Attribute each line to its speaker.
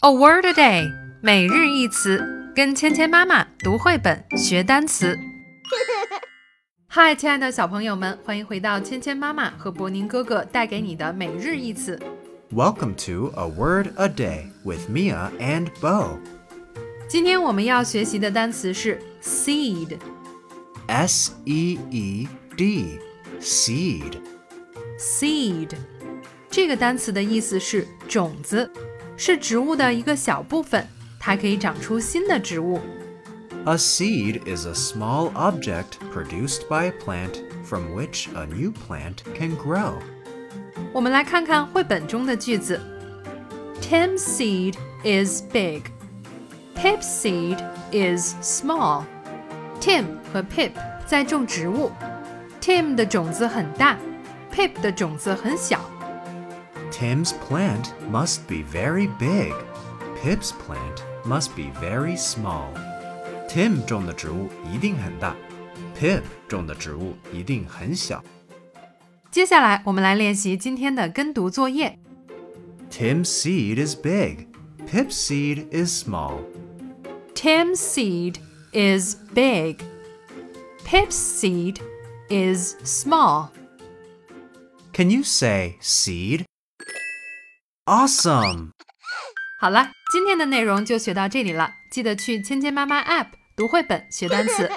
Speaker 1: A word a day，每日一词，跟芊芊妈妈读绘本学单词。嗨，亲爱的小朋友们，欢迎回到芊芊妈妈和博宁哥哥带给你的每日一词。
Speaker 2: Welcome to A Word a Day with Mia and Bo.
Speaker 1: 今天我们要学习的单词是 seed。
Speaker 2: S E E D. Seed.
Speaker 1: seed 这个单词的意思是种子， 是植物的一个小部分，它可以长出新的植物。
Speaker 2: A seed is a small object produced by a plant from which a new plant can grow.
Speaker 1: 我们来看看绘本中的句子。Tim's seed is big. Pip's seed is small. Tim 和 Pip 在种植物。Tim 的种子很大，Pip 的种子很小。
Speaker 2: Tim's plant must be very big. Pip's plant must be very small. Tim 种的植物一定很大，Pip 种的植物一定很小。
Speaker 1: 接下来我们来练习今天的跟读作业。
Speaker 2: Tim's seed is big. Pip's seed is small.
Speaker 1: Tim's seed is big. Pip's seed is small.
Speaker 2: Can you say seed? Awesome!
Speaker 1: 好了，今天的内容就学到这里了，记得去千千妈妈 App 读绘本学单词。